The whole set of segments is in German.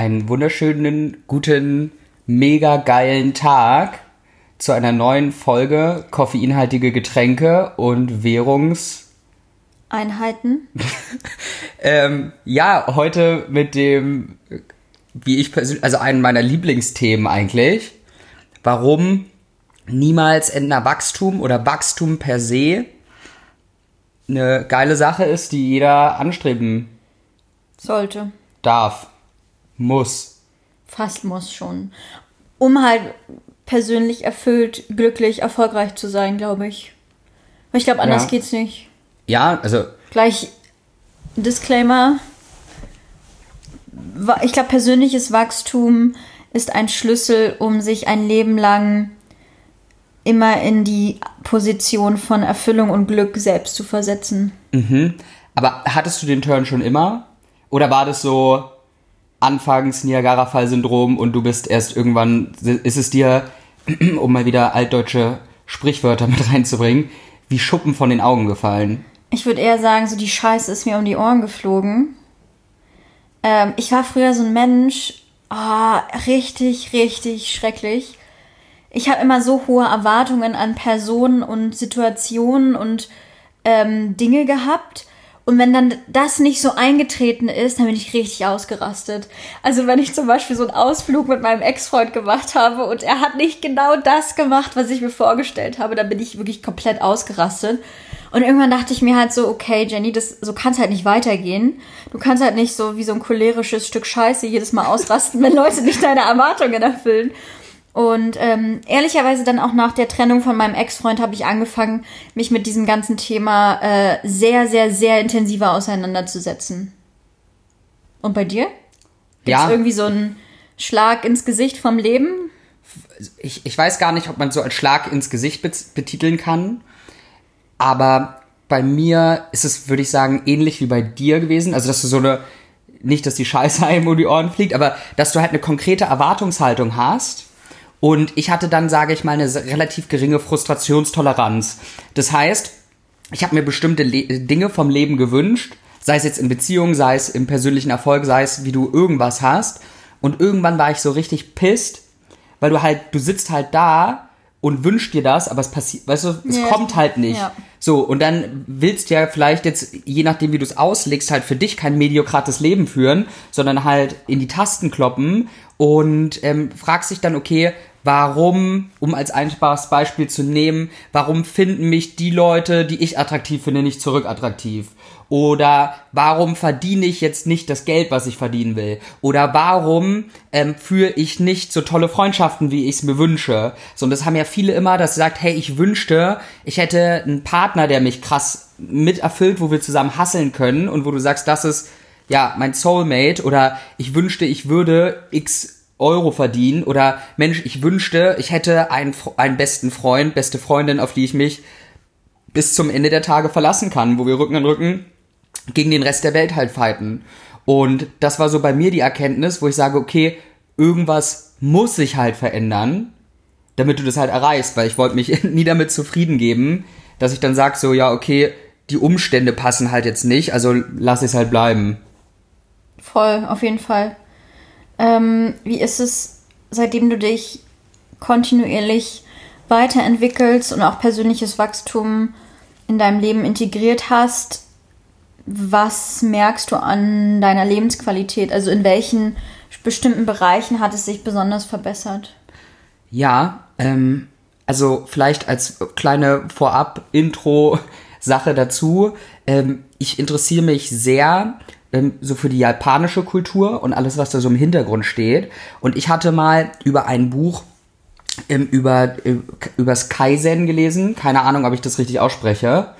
einen wunderschönen, guten, mega geilen Tag zu einer neuen Folge koffeinhaltige Getränke und Währungs. Einheiten. Ähm, ja, heute mit dem, wie ich persönlich, also einem meiner Lieblingsthemen eigentlich. Warum niemals Entner Wachstum oder Wachstum per se eine geile Sache ist, die jeder anstreben Sollte. darf, muss. Fast muss schon. Um halt persönlich erfüllt, glücklich, erfolgreich zu sein, glaube ich. Ich glaube, anders Ja. geht's nicht. Ja, also Gleich Disclaimer. Ich glaube, persönliches Wachstum ist ein Schlüssel, um sich ein Leben lang immer in die Position von Erfüllung und Glück selbst zu versetzen. Aber hattest du den Turn schon immer? Oder war das so anfangs Niagara-Fall-Syndrom und du bist erst irgendwann, ist es dir, um mal wieder altdeutsche Sprichwörter mit reinzubringen, wie Schuppen von den Augen gefallen? Ich würde eher sagen, so die Scheiße ist mir um die Ohren geflogen. Ähm, ich war früher so ein Mensch, ah, richtig, richtig schrecklich. Ich habe immer so hohe Erwartungen an Personen und Situationen und ähm, Dinge gehabt. Und wenn dann das nicht so eingetreten ist, dann bin ich richtig ausgerastet. Also wenn ich zum Beispiel so einen Ausflug mit meinem Ex-Freund gemacht habe und er hat nicht genau das gemacht, was ich mir vorgestellt habe, dann bin ich wirklich komplett ausgerastet. Und irgendwann dachte ich mir halt so, okay, Jenny, das, so kann es halt nicht weitergehen. Du kannst halt nicht so wie so ein cholerisches Stück Scheiße jedes Mal ausrasten, wenn Leute nicht deine Erwartungen erfüllen. Und ähm, ehrlicherweise dann auch nach der Trennung von meinem Ex-Freund habe ich angefangen, mich mit diesem ganzen Thema äh, sehr, sehr, sehr intensiver auseinanderzusetzen. Und bei dir? Gibt's Ja. irgendwie so einen Schlag ins Gesicht vom Leben? ich, ich weiß gar nicht, ob man so als Schlag ins Gesicht bet- betiteln kann, aber bei mir ist es, würde ich sagen, ähnlich wie bei dir gewesen. Also, dass du so eine, nicht, dass die Scheiße einem um die Ohren fliegt, aber dass du halt eine konkrete Erwartungshaltung hast. Und ich hatte dann, sage ich mal, eine relativ geringe Frustrationstoleranz. Das heißt, ich habe mir bestimmte Le Dinge vom Leben gewünscht, sei es jetzt in Beziehungen, sei es im persönlichen Erfolg, sei es wie du irgendwas hast. Und irgendwann war ich so richtig pisst, weil du halt, du sitzt halt da und wünschst dir das, aber es passiert, weißt du, es Ja. kommt halt nicht. Ja. So, und dann willst du ja vielleicht jetzt, je nachdem wie du es auslegst, halt für dich kein mediokrates Leben führen, sondern halt in die Tasten kloppen und ähm, fragst dich dann, okay, warum, um als einfaches Beispiel zu nehmen, warum finden mich die Leute, die ich attraktiv finde, nicht zurück attraktiv? Oder warum verdiene ich jetzt nicht das Geld, was ich verdienen will? Oder warum ähm, führe ich nicht so tolle Freundschaften, wie ich es mir wünsche? So, und das haben ja viele immer, dass sie sagt, hey, ich wünschte, ich hätte einen Partner, der mich krass mit erfüllt, wo wir zusammen hasseln können und wo du sagst, das ist ja mein Soulmate oder ich wünschte, ich würde x Euro verdienen oder Mensch, ich wünschte, ich hätte einen, einen besten Freund, beste Freundin, auf die ich mich bis zum Ende der Tage verlassen kann, wo wir Rücken an Rücken gegen den Rest der Welt halt fighten. Und das war so bei mir die Erkenntnis, wo ich sage, okay, irgendwas muss sich halt verändern, damit du das halt erreichst, weil ich wollte mich nie damit zufrieden geben, dass ich dann sage so, ja, okay, die Umstände passen halt jetzt nicht, also lass es halt bleiben. Voll, auf jeden Fall. Ähm, wie ist es, seitdem du dich kontinuierlich weiterentwickelst und auch persönliches Wachstum in deinem Leben integriert hast? Was merkst du an deiner Lebensqualität? Also in welchen bestimmten Bereichen hat es sich besonders verbessert? Ja, ähm, also vielleicht als kleine Vorab-Intro-Sache dazu. Ähm, ich interessiere mich sehr ähm, so für die japanische Kultur und alles, was da so im Hintergrund steht. Und ich hatte mal über ein Buch ähm, über äh, übers Kaizen gelesen. Keine Ahnung, ob ich das richtig ausspreche.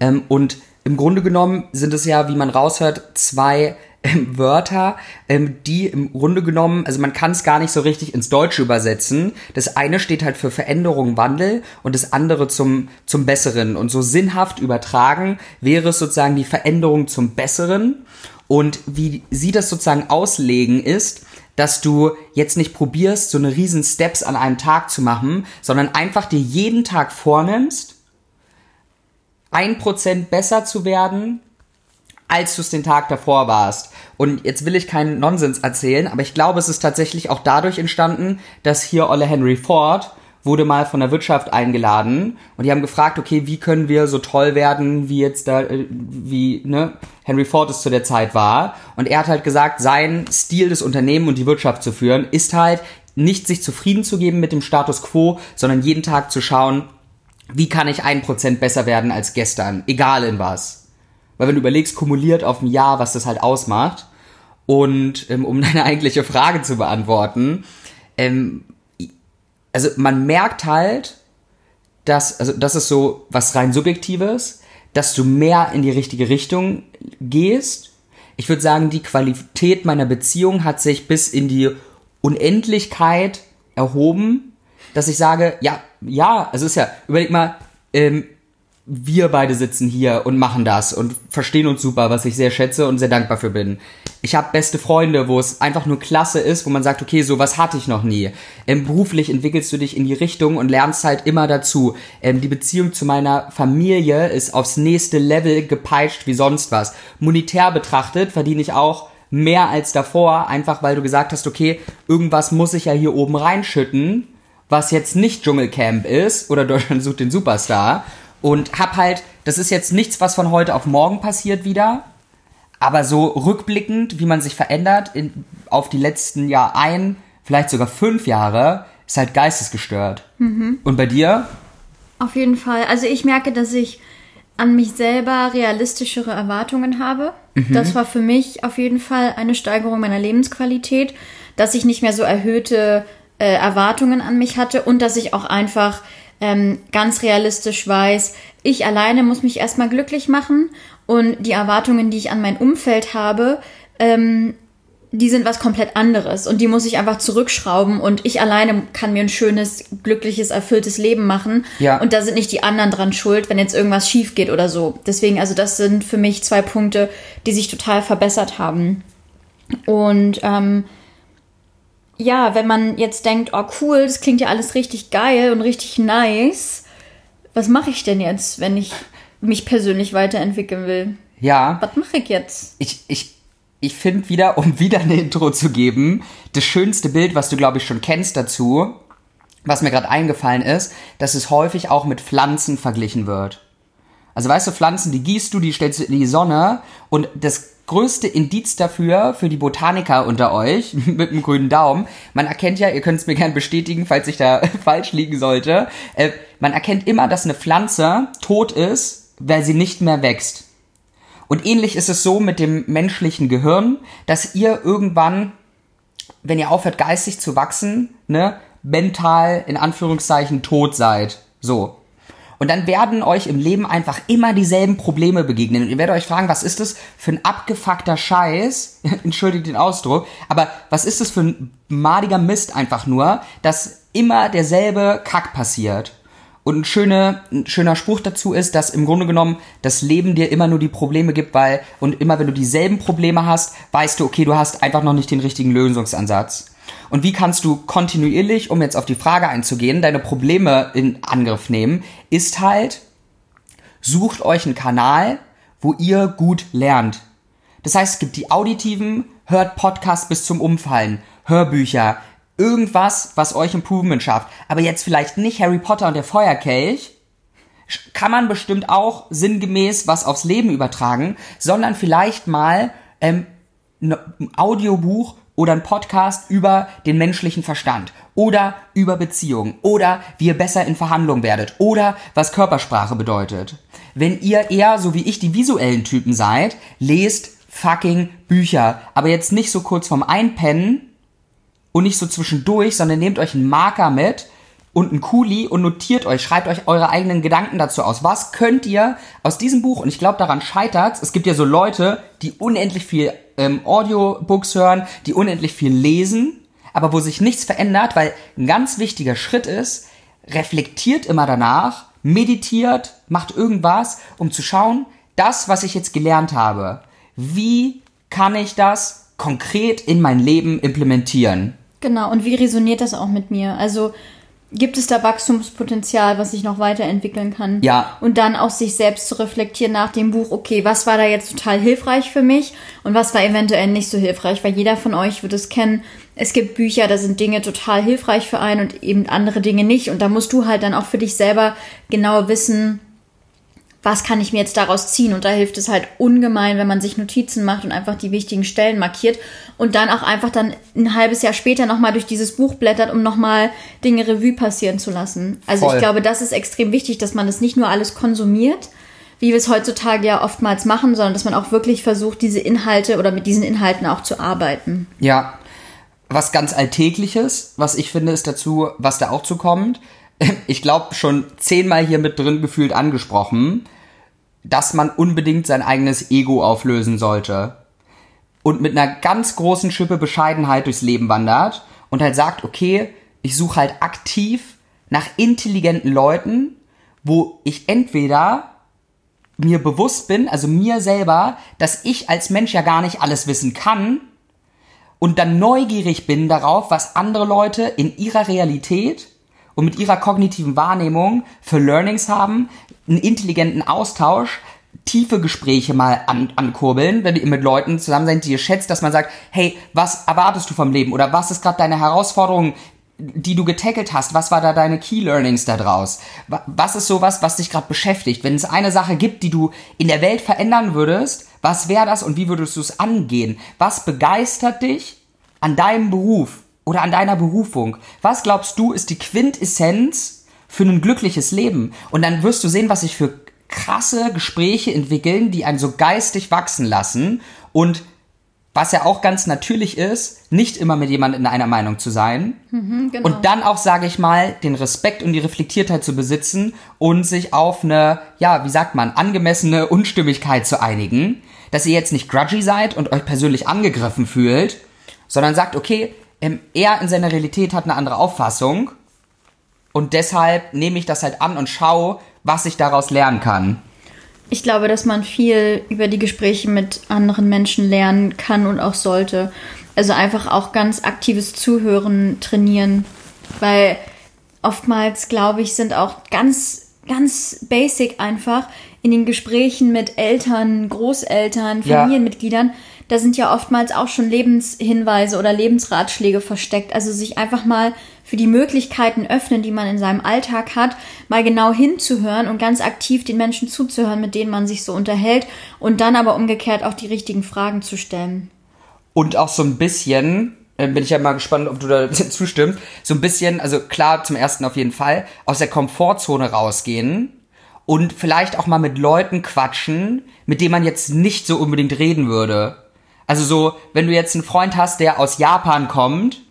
Ähm, und im Grunde genommen sind es ja, wie man raushört, zwei ähm, Wörter, ähm, die im Grunde genommen, also man kann es gar nicht so richtig ins Deutsche übersetzen. Das eine steht halt für Veränderung, Wandel und das andere zum, zum Besseren. Und so sinnhaft übertragen wäre es sozusagen die Veränderung zum Besseren. Und wie sie das sozusagen auslegen ist, dass du jetzt nicht probierst, so eine riesen Steps an einem Tag zu machen, sondern einfach dir jeden Tag vornimmst, ein Prozent besser zu werden als du es den Tag davor warst. Und jetzt will ich keinen Nonsens erzählen, aber ich glaube, es ist tatsächlich auch dadurch entstanden, dass hier Olle Henry Ford wurde mal von der Wirtschaft eingeladen und die haben gefragt, okay, wie können wir so toll werden, wie jetzt da, äh, wie, ne, Henry Ford es zu der Zeit war. Und er hat halt gesagt, sein Stil des Unternehmen und die Wirtschaft zu führen, ist halt nicht sich zufrieden zu geben mit dem Status quo, sondern jeden Tag zu schauen, wie kann ich ein Prozent besser werden als gestern, egal in was. Weil wenn du überlegst, kumuliert auf ein Jahr, was das halt ausmacht. Und ähm, um deine eigentliche Frage zu beantworten, ähm, also man merkt halt, dass, also das ist so was rein Subjektives, dass du mehr in die richtige Richtung gehst. Ich würde sagen, die Qualität meiner Beziehung hat sich bis in die Unendlichkeit erhoben, dass ich sage, ja, ja, also ist ja, überleg mal, ähm, wir beide sitzen hier und machen das und verstehen uns super, was ich sehr schätze und sehr dankbar für bin. Ich habe beste Freunde, wo es einfach nur klasse ist, wo man sagt, okay, sowas hatte ich noch nie. Ähm, beruflich entwickelst du dich in die Richtung und lernst halt immer dazu. Ähm, die Beziehung zu meiner Familie ist aufs nächste Level gepeitscht wie sonst was. Monetär betrachtet verdiene ich auch mehr als davor, einfach weil du gesagt hast, okay, irgendwas muss ich ja hier oben reinschütten, was jetzt nicht Dschungelcamp ist oder Deutschland sucht den Superstar und hab halt, das ist jetzt nichts, was von heute auf morgen passiert wieder, aber so rückblickend, wie man sich verändert in, auf die letzten Jahr ein, vielleicht sogar fünf Jahre, ist halt geistesgestört. Mhm. Und bei dir? Auf jeden Fall. Also ich merke, dass ich an mich selber realistischere Erwartungen habe. Mhm. Das war für mich auf jeden Fall eine Steigerung meiner Lebensqualität, dass ich nicht mehr so erhöhte äh, Erwartungen an mich hatte und dass ich auch einfach ähm, ganz realistisch weiß, ich alleine muss mich erstmal glücklich machen und die Erwartungen, die ich an mein Umfeld habe, ähm, die sind was komplett anderes und die muss ich einfach zurückschrauben und ich alleine kann mir ein schönes, glückliches, erfülltes Leben machen. Ja. Und da sind nicht die anderen dran schuld, wenn jetzt irgendwas schief geht oder so. Deswegen, also das sind für mich zwei Punkte, die sich total verbessert haben. Und ähm, ja, wenn man jetzt denkt, oh cool, das klingt ja alles richtig geil und richtig nice, was mache ich denn jetzt, wenn ich mich persönlich weiterentwickeln will? Ja. Was mache ich jetzt? Ich, ich, ich finde wieder, um wieder eine Intro zu geben, das schönste Bild, was du, glaube ich, schon kennst dazu, was mir gerade eingefallen ist, dass es häufig auch mit Pflanzen verglichen wird. Also weißt du, Pflanzen, die gießt du, die stellst du in die Sonne und das größte Indiz dafür, für die Botaniker unter euch, mit dem grünen Daumen, man erkennt ja, ihr könnt es mir gern bestätigen, falls ich da falsch liegen sollte, äh, man erkennt immer, dass eine Pflanze tot ist, weil sie nicht mehr wächst. Und ähnlich ist es so mit dem menschlichen Gehirn, dass ihr irgendwann, wenn ihr aufhört geistig zu wachsen, ne, mental in Anführungszeichen tot seid. So. Und dann werden euch im Leben einfach immer dieselben Probleme begegnen. Und ihr werdet euch fragen, was ist das für ein abgefuckter Scheiß? Entschuldigt den Ausdruck. Aber was ist das für ein madiger Mist einfach nur, dass immer derselbe Kack passiert? Und ein, schöne, ein schöner Spruch dazu ist, dass im Grunde genommen das Leben dir immer nur die Probleme gibt, weil, und immer wenn du dieselben Probleme hast, weißt du, okay, du hast einfach noch nicht den richtigen Lösungsansatz. Und wie kannst du kontinuierlich, um jetzt auf die Frage einzugehen, deine Probleme in Angriff nehmen, ist halt, sucht euch einen Kanal, wo ihr gut lernt. Das heißt, es gibt die auditiven, hört Podcasts bis zum Umfallen, Hörbücher, irgendwas, was euch Improvement schafft. Aber jetzt vielleicht nicht Harry Potter und der Feuerkelch, kann man bestimmt auch sinngemäß was aufs Leben übertragen, sondern vielleicht mal ähm, ein Audiobuch oder ein Podcast über den menschlichen Verstand oder über Beziehungen oder wie ihr besser in Verhandlungen werdet oder was Körpersprache bedeutet. Wenn ihr eher so wie ich die visuellen Typen seid, lest fucking Bücher, aber jetzt nicht so kurz vorm Einpennen und nicht so zwischendurch, sondern nehmt euch einen Marker mit und einen Kuli und notiert euch, schreibt euch eure eigenen Gedanken dazu aus. Was könnt ihr aus diesem Buch, und ich glaube daran scheitert's, es gibt ja so Leute, die unendlich viel ähm, Audiobooks hören, die unendlich viel lesen, aber wo sich nichts verändert, weil ein ganz wichtiger Schritt ist, reflektiert immer danach, meditiert, macht irgendwas, um zu schauen, das, was ich jetzt gelernt habe, wie kann ich das konkret in mein Leben implementieren? Genau, und wie resoniert das auch mit mir? Also gibt es da Wachstumspotenzial, was sich noch weiterentwickeln kann? Ja. Und dann auch sich selbst zu reflektieren nach dem Buch, okay, was war da jetzt total hilfreich für mich und was war eventuell nicht so hilfreich, weil jeder von euch wird es kennen. Es gibt Bücher, da sind Dinge total hilfreich für einen und eben andere Dinge nicht. Und da musst du halt dann auch für dich selber genau wissen, was kann ich mir jetzt daraus ziehen? Und da hilft es halt ungemein, wenn man sich Notizen macht und einfach die wichtigen Stellen markiert und dann auch einfach dann ein halbes Jahr später nochmal durch dieses Buch blättert, um nochmal Dinge Revue passieren zu lassen. Also Voll. ich glaube, das ist extrem wichtig, dass man das nicht nur alles konsumiert, wie wir es heutzutage ja oftmals machen, sondern dass man auch wirklich versucht, diese Inhalte oder mit diesen Inhalten auch zu arbeiten. Ja. Was ganz Alltägliches, was ich finde, ist dazu, was da auch zu kommt. Ich glaube, schon zehnmal hier mit drin gefühlt angesprochen, dass man unbedingt sein eigenes Ego auflösen sollte. Und mit einer ganz großen Schippe Bescheidenheit durchs Leben wandert und halt sagt, okay, ich suche halt aktiv nach intelligenten Leuten, wo ich entweder mir bewusst bin, also mir selber, dass ich als Mensch ja gar nicht alles wissen kann und dann neugierig bin darauf, was andere Leute in ihrer Realität und mit ihrer kognitiven Wahrnehmung für Learnings haben, einen intelligenten Austausch, tiefe Gespräche mal an, ankurbeln, wenn ihr mit Leuten zusammen seid, die ihr schätzt, dass man sagt, hey, was erwartest du vom Leben oder was ist gerade deine Herausforderung, die du getackelt hast, was war da deine Key Learnings da draus? Wa- Was ist sowas, was dich gerade beschäftigt? Wenn es eine Sache gibt, die du in der Welt verändern würdest, was wäre das und wie würdest du es angehen? Was begeistert dich an deinem Beruf oder an deiner Berufung? Was glaubst du ist die Quintessenz für ein glückliches Leben? Und dann wirst du sehen, was sich für krasse Gespräche entwickeln, die einen so geistig wachsen lassen und was ja auch ganz natürlich ist, nicht immer mit jemandem in einer Meinung zu sein. genau. Und dann auch, sage ich mal, den Respekt und die Reflektiertheit zu besitzen und sich auf eine, ja, wie sagt man, angemessene Unstimmigkeit zu einigen. Dass ihr jetzt nicht grudgy seid und euch persönlich angegriffen fühlt, sondern sagt, okay, ähm, er in seiner Realität hat eine andere Auffassung und deshalb nehme ich das halt an und schaue, was ich daraus lernen kann. Ich glaube, dass man viel über die Gespräche mit anderen Menschen lernen kann und auch sollte. Also einfach auch ganz aktives Zuhören trainieren, weil oftmals, glaube ich, sind auch ganz, ganz basic einfach in den Gesprächen mit Eltern, Großeltern, Ja. Da sind ja oftmals auch schon Lebenshinweise oder Lebensratschläge versteckt. Also sich einfach mal für die Möglichkeiten öffnen, die man in seinem Alltag hat, mal genau hinzuhören und ganz aktiv den Menschen zuzuhören, mit denen man sich so unterhält und dann aber umgekehrt auch die richtigen Fragen zu stellen. Und auch so ein bisschen, äh, bin ich ja mal gespannt, ob du da zustimmst, so ein bisschen, also klar, zum ersten auf jeden Fall, aus der Komfortzone rausgehen und vielleicht auch mal mit Leuten quatschen, mit denen man jetzt nicht so unbedingt reden würde. Also so, wenn du jetzt einen Freund hast, der aus Japan kommt,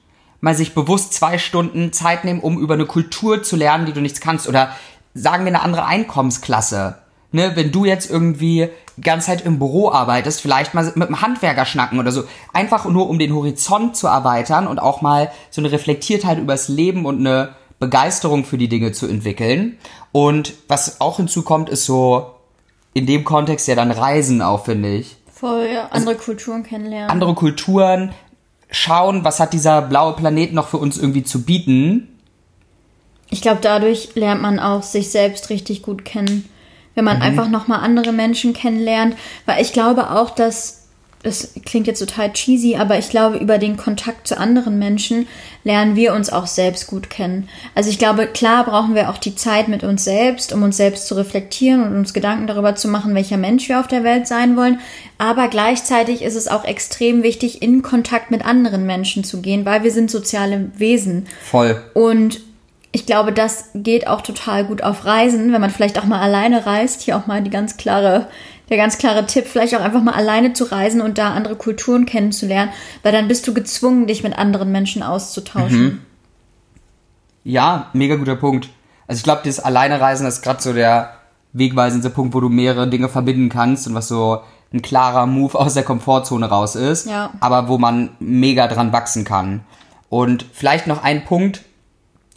mal sich bewusst zwei Stunden Zeit nehmen, um über eine Kultur zu lernen, die du nichts kannst. Oder sagen wir eine andere Einkommensklasse. Ne, wenn du jetzt irgendwie die ganze Zeit im Büro arbeitest, vielleicht mal mit einem Handwerker schnacken oder so. Einfach nur, um den Horizont zu erweitern und auch mal so eine Reflektiertheit übers Leben und eine Begeisterung für die Dinge zu entwickeln. Und was auch hinzukommt, ist so in dem Kontext ja dann Reisen auch, finde ich Voll, ja. Andere Kulturen kennenlernen. andere Kulturen schauen, was hat dieser blaue Planet noch für uns irgendwie zu bieten. Ich glaube, dadurch lernt man auch sich selbst richtig gut kennen. Wenn man einfach nochmal andere Menschen kennenlernt. Weil ich glaube auch, dass, das klingt jetzt total cheesy, aber ich glaube, über den Kontakt zu anderen Menschen lernen wir uns auch selbst gut kennen. Also ich glaube, klar brauchen wir auch die Zeit mit uns selbst, um uns selbst zu reflektieren und uns Gedanken darüber zu machen, welcher Mensch wir auf der Welt sein wollen. Aber gleichzeitig ist es auch extrem wichtig, in Kontakt mit anderen Menschen zu gehen, weil wir sind soziale Wesen. Voll. Und ich glaube, das geht auch total gut auf Reisen, wenn man vielleicht auch mal alleine reist. Hier auch mal die ganz klare, der ganz klare Tipp, vielleicht auch einfach mal alleine zu reisen und da andere Kulturen kennenzulernen, weil dann bist du gezwungen, dich mit anderen Menschen auszutauschen. Ja, mega guter Punkt. Also ich glaube, das Alleinereisen ist gerade so der wegweisende Punkt, wo du mehrere Dinge verbinden kannst und was so ein klarer Move aus der Komfortzone raus ist, Ja. aber wo man mega dran wachsen kann. Und vielleicht noch ein Punkt,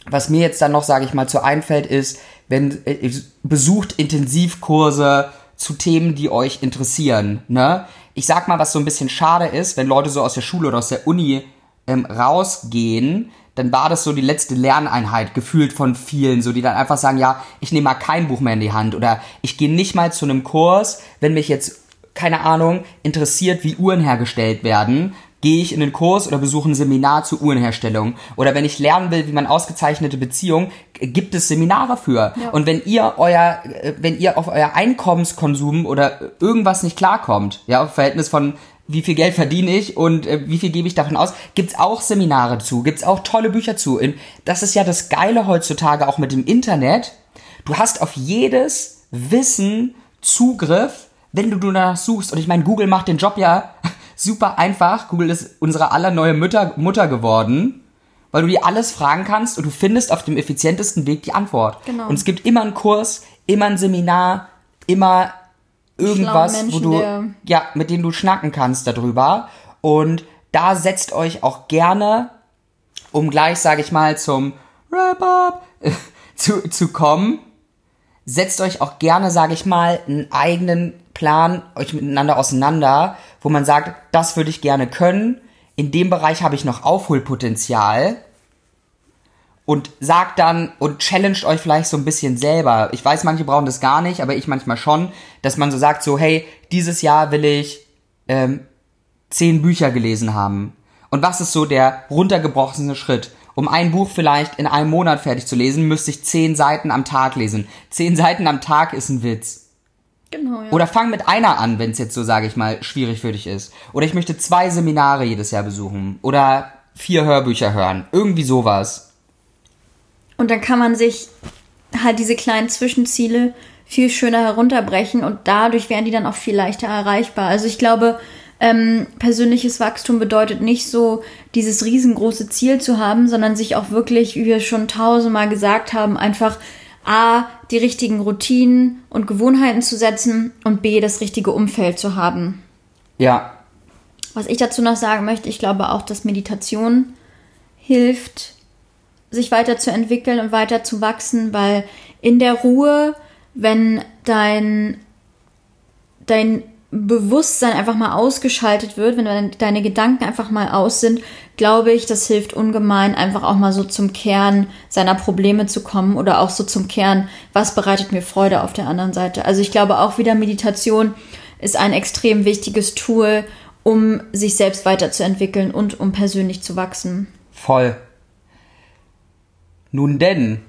was mir jetzt dann noch, sage ich mal, zu einfällt, ist, wenn äh, besucht Intensivkurse zu Themen, die euch interessieren. Ne? Ich sag mal, was so ein bisschen schade ist, wenn Leute so aus der Schule oder aus der Uni ähm, rausgehen, dann war das so die letzte Lerneinheit gefühlt von vielen, so die dann einfach sagen, ja, ich nehme mal kein Buch mehr in die Hand oder ich gehe nicht mal zu einem Kurs, wenn mich jetzt keine Ahnung interessiert, wie Uhren hergestellt werden, gehe ich in den Kurs oder besuche ein Seminar zur Uhrenherstellung. Oder wenn ich lernen will, wie man ausgezeichnete Beziehung, gibt es Seminare für. Ja. Und wenn ihr euer, äh, wenn ihr auf euer Einkommenskonsum oder irgendwas nicht klarkommt, ja, auf Verhältnis von wie viel Geld verdiene ich und äh, wie viel gebe ich davon aus, gibt's auch Seminare zu, gibt's auch tolle Bücher zu. In, das ist ja das Geile heutzutage auch mit dem Internet. Du hast auf jedes Wissen Zugriff, wenn du danach suchst. Und ich meine, Google macht den Job ja super einfach. Google ist unsere aller neue Mütter, Mutter geworden, weil du dir alles fragen kannst und du findest auf dem effizientesten Weg die Antwort. Genau. Und es gibt immer einen Kurs, immer ein Seminar, immer irgendwas, Schlaue wo Menschen, du, ja, mit denen du schnacken kannst darüber. Und da setzt euch auch gerne, um gleich, sage ich mal, zum Wrap-Up zu, zu kommen, setzt euch auch gerne, sage ich mal, einen eigenen Plan, euch miteinander auseinander, wo man sagt, das würde ich gerne können, in dem Bereich habe ich noch Aufholpotenzial und sagt dann und challenged euch vielleicht so ein bisschen selber. Ich weiß, manche brauchen das gar nicht, aber ich manchmal schon, dass man so sagt, so, hey, dieses Jahr will ich ähm, zehn Bücher gelesen haben. Und was ist so der runtergebrochene Schritt? Um ein Buch vielleicht in einem Monat fertig zu lesen, müsste ich zehn Seiten am Tag lesen. Zehn Seiten am Tag ist ein Witz. Genau, ja. Oder fang mit einer an, wenn es jetzt so, sage ich mal, schwierig für dich ist. Oder ich möchte zwei Seminare jedes Jahr besuchen. Oder vier Hörbücher hören. Irgendwie sowas. Und dann kann man sich halt diese kleinen Zwischenziele viel schöner herunterbrechen und dadurch werden die dann auch viel leichter erreichbar. Also ich glaube, ähm, persönliches Wachstum bedeutet nicht so, dieses riesengroße Ziel zu haben, sondern sich auch wirklich, wie wir schon tausendmal gesagt haben, einfach A, die richtigen Routinen und Gewohnheiten zu setzen und B, das richtige Umfeld zu haben. Ja, Was ich dazu noch sagen möchte, ich glaube auch, dass Meditation hilft, sich weiterzuentwickeln und weiter zu wachsen, weil in der Ruhe, wenn dein, dein Bewusstsein einfach mal ausgeschaltet wird, wenn deine- Gedanken einfach mal aus sind, glaube ich, das hilft ungemein, einfach auch mal so zum Kern seiner Probleme zu kommen oder auch so zum Kern, was bereitet mir Freude auf der anderen Seite. Also ich glaube auch wieder Meditation ist ein extrem wichtiges Tool, um sich selbst weiterzuentwickeln und um persönlich zu wachsen. voll. Nun denn,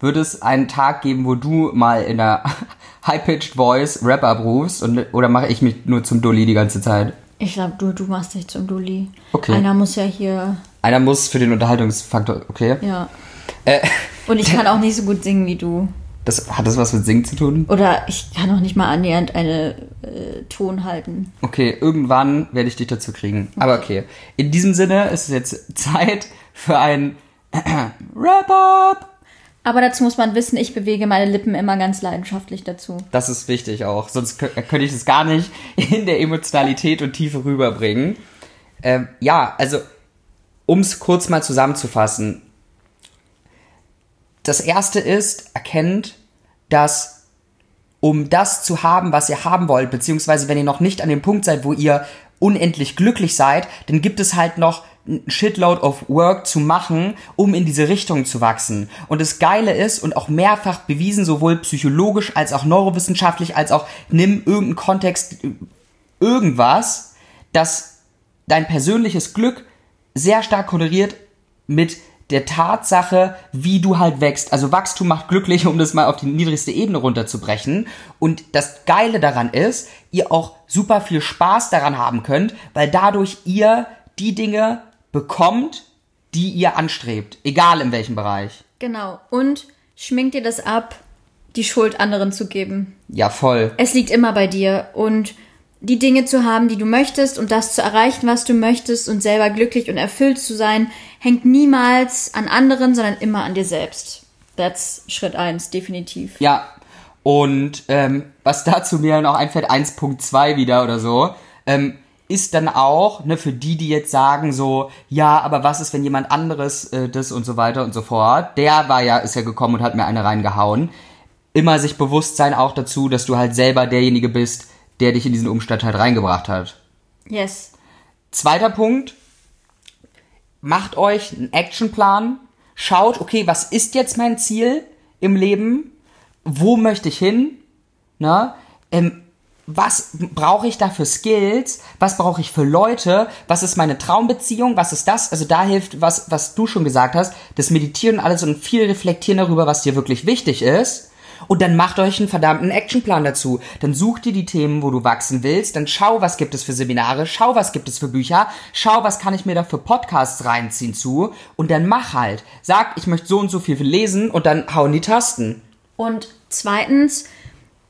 wird es einen Tag geben, wo du mal in einer High-Pitched Voice Rap abrufst und, oder mache ich mich nur zum Dulli die ganze Zeit? Ich glaube, du, du machst dich zum Dulli. Okay. Einer muss ja hier, Einer muss für den Unterhaltungsfaktor, okay? ja. Äh, Und ich kann auch nicht so gut singen wie du. das, hat das was mit Singen zu tun? Oder ich kann auch nicht mal annähernd eine äh, Ton halten. Okay, irgendwann werde ich dich dazu kriegen. Aber okay. In diesem Sinne ist es jetzt Zeit für ein Wrap-Up. Aber dazu muss man wissen, ich bewege meine Lippen immer ganz leidenschaftlich dazu. Das ist wichtig auch. Sonst kö- könnte ich das gar nicht in der Emotionalität und Tiefe rüberbringen. Ähm, ja, also, um es kurz mal zusammenzufassen. Das erste ist, erkennt, dass um das zu haben, was ihr haben wollt, beziehungsweise wenn ihr noch nicht an dem Punkt seid, wo ihr unendlich glücklich seid, dann gibt es halt noch Shitload of Work zu machen, um in diese Richtung zu wachsen. Und das Geile ist und auch mehrfach bewiesen, sowohl psychologisch als auch neurowissenschaftlich, als auch nimm irgendeinen Kontext, irgendwas, dass dein persönliches Glück sehr stark korreliert mit der Tatsache, wie du halt wächst. Also Wachstum macht glücklich, um das mal auf die niedrigste Ebene runterzubrechen. Und das Geile daran ist, ihr auch super viel Spaß daran haben könnt, weil dadurch ihr die Dinge bekommt, die ihr anstrebt. Egal in welchem Bereich. Genau. Und schminkt dir das ab, die Schuld anderen zu geben. Ja, voll. Es liegt immer bei dir und die Dinge zu haben, die du möchtest und das zu erreichen, was du möchtest und selber glücklich und erfüllt zu sein, hängt niemals an anderen, sondern immer an dir selbst. That's Schritt eins, definitiv. Ja, und ähm, was dazu mir noch einfällt, 1.2 wieder oder so, ähm, ist dann auch, ne, für die, die jetzt sagen so, ja, aber was ist, wenn jemand anderes äh, das und so weiter und so fort, der war ja, ist ja gekommen und hat mir eine reingehauen, immer sich bewusst sein auch dazu, dass du halt selber derjenige bist, der dich in diesen Umstand halt reingebracht hat. Yes. Zweiter Punkt, macht euch einen Actionplan, schaut, okay, was ist jetzt mein Ziel im Leben? Wo möchte ich hin? Ne? Ähm, was brauche ich da für Skills? Was brauche ich für Leute? Was ist meine Traumbeziehung? Was ist das? Also da hilft, was, was du schon gesagt hast, das Meditieren und alles und viel reflektieren darüber, was dir wirklich wichtig ist. Und dann macht euch einen verdammten Actionplan dazu. Dann sucht dir die Themen, wo du wachsen willst. Dann schau, was gibt es für Seminare. Schau, was gibt es für Bücher. Schau, was kann ich mir da für Podcasts reinziehen zu. Und dann mach halt. Sag, ich möchte so und so viel lesen und dann hau in die Tasten. Und zweitens,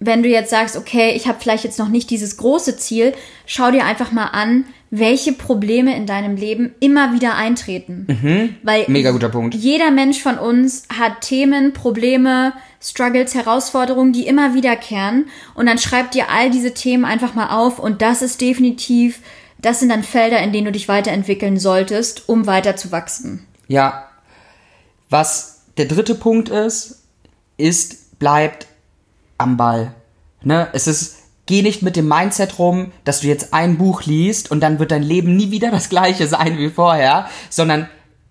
wenn du jetzt sagst, okay, ich habe vielleicht jetzt noch nicht dieses große Ziel, schau dir einfach mal an, welche Probleme in deinem Leben immer wieder eintreten. Mhm. Weil Mega guter Punkt. jeder Mensch von uns hat Themen, Probleme, Struggles, Herausforderungen, die immer wiederkehren. Und dann schreib dir all diese Themen einfach mal auf. Und das ist definitiv, das sind dann Felder, in denen du dich weiterentwickeln solltest, um weiter zu wachsen. Ja. Was der dritte Punkt ist, ist, bleibt am Ball. Ne? Es ist, geh nicht mit dem Mindset rum, dass du jetzt ein Buch liest und dann wird dein Leben nie wieder das gleiche sein wie vorher, sondern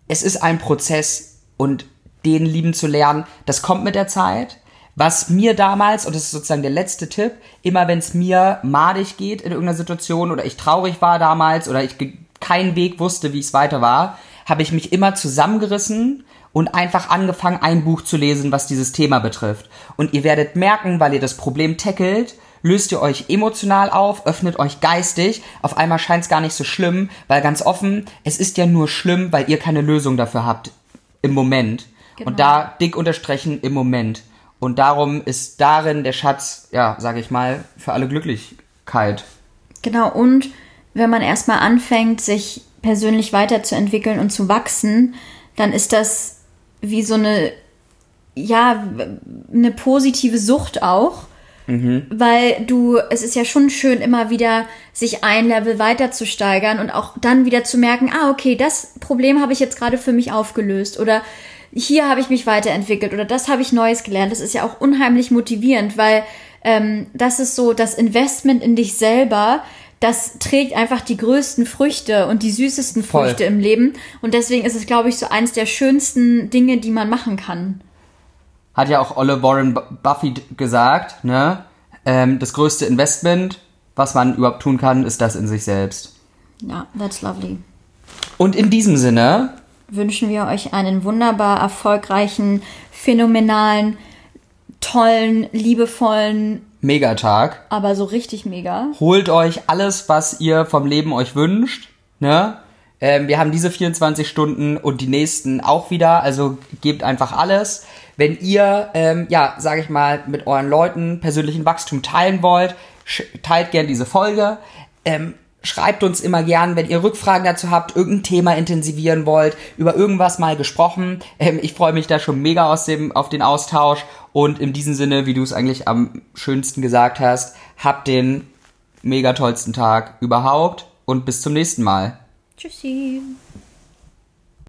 es ist ein Prozess und den lieben zu lernen, das kommt mit der Zeit. Was mir damals, und das ist sozusagen der letzte Tipp, immer wenn es mir madig geht in irgendeiner Situation oder ich traurig war damals oder ich keinen Weg wusste, wie es weiter war, habe ich mich immer zusammengerissen und einfach angefangen, ein Buch zu lesen, was dieses Thema betrifft. Und ihr werdet merken, weil ihr das Problem tackelt, löst ihr euch emotional auf, öffnet euch geistig, auf einmal scheint es gar nicht so schlimm, weil ganz offen, es ist ja nur schlimm, weil ihr keine Lösung dafür habt im Moment. Genau. Und da dick unterstreichen im Moment. Und darum ist darin der Schatz, ja, sage ich mal, für alle Glücklichkeit. Genau, und wenn man erstmal anfängt, sich persönlich weiterzuentwickeln und zu wachsen, dann ist das wie so eine, ja, eine positive Sucht auch. Weil du, es ist ja schon schön, immer wieder sich ein Level weiter zu steigern und auch dann wieder zu merken, ah, okay, das Problem habe ich jetzt gerade für mich aufgelöst oder hier habe ich mich weiterentwickelt oder das habe ich Neues gelernt. Das ist ja auch unheimlich motivierend, weil ähm, das ist so das Investment in dich selber, das trägt einfach die größten Früchte und die süßesten Voll. Früchte im Leben. Und deswegen ist es, glaube ich, so eins der schönsten Dinge, die man machen kann. Hat ja auch Olle Warren Bu- Buffett gesagt, ne? Ähm, das größte Investment, was man überhaupt tun kann, ist das in sich selbst. Ja, that's lovely. Und in diesem Sinne, Wünschen wir euch einen wunderbar erfolgreichen, phänomenalen, tollen, liebevollen, Megatag. aber so richtig mega. Holt euch alles, was ihr vom Leben euch wünscht, ne? Ähm, wir haben diese 24 Stunden und die nächsten auch wieder, also gebt einfach alles. Wenn ihr, ähm, ja, sage ich mal, mit euren Leuten persönlichen Wachstum teilen wollt, teilt gern diese Folge. Ähm, schreibt uns immer gern, wenn ihr Rückfragen dazu habt, irgendein Thema intensivieren wollt, über irgendwas mal gesprochen. Ähm, ich freue mich da schon mega aus dem, auf den Austausch. Und in diesem Sinne, wie du es eigentlich am schönsten gesagt hast, habt den mega tollsten Tag überhaupt und bis zum nächsten Mal. Tschüssi.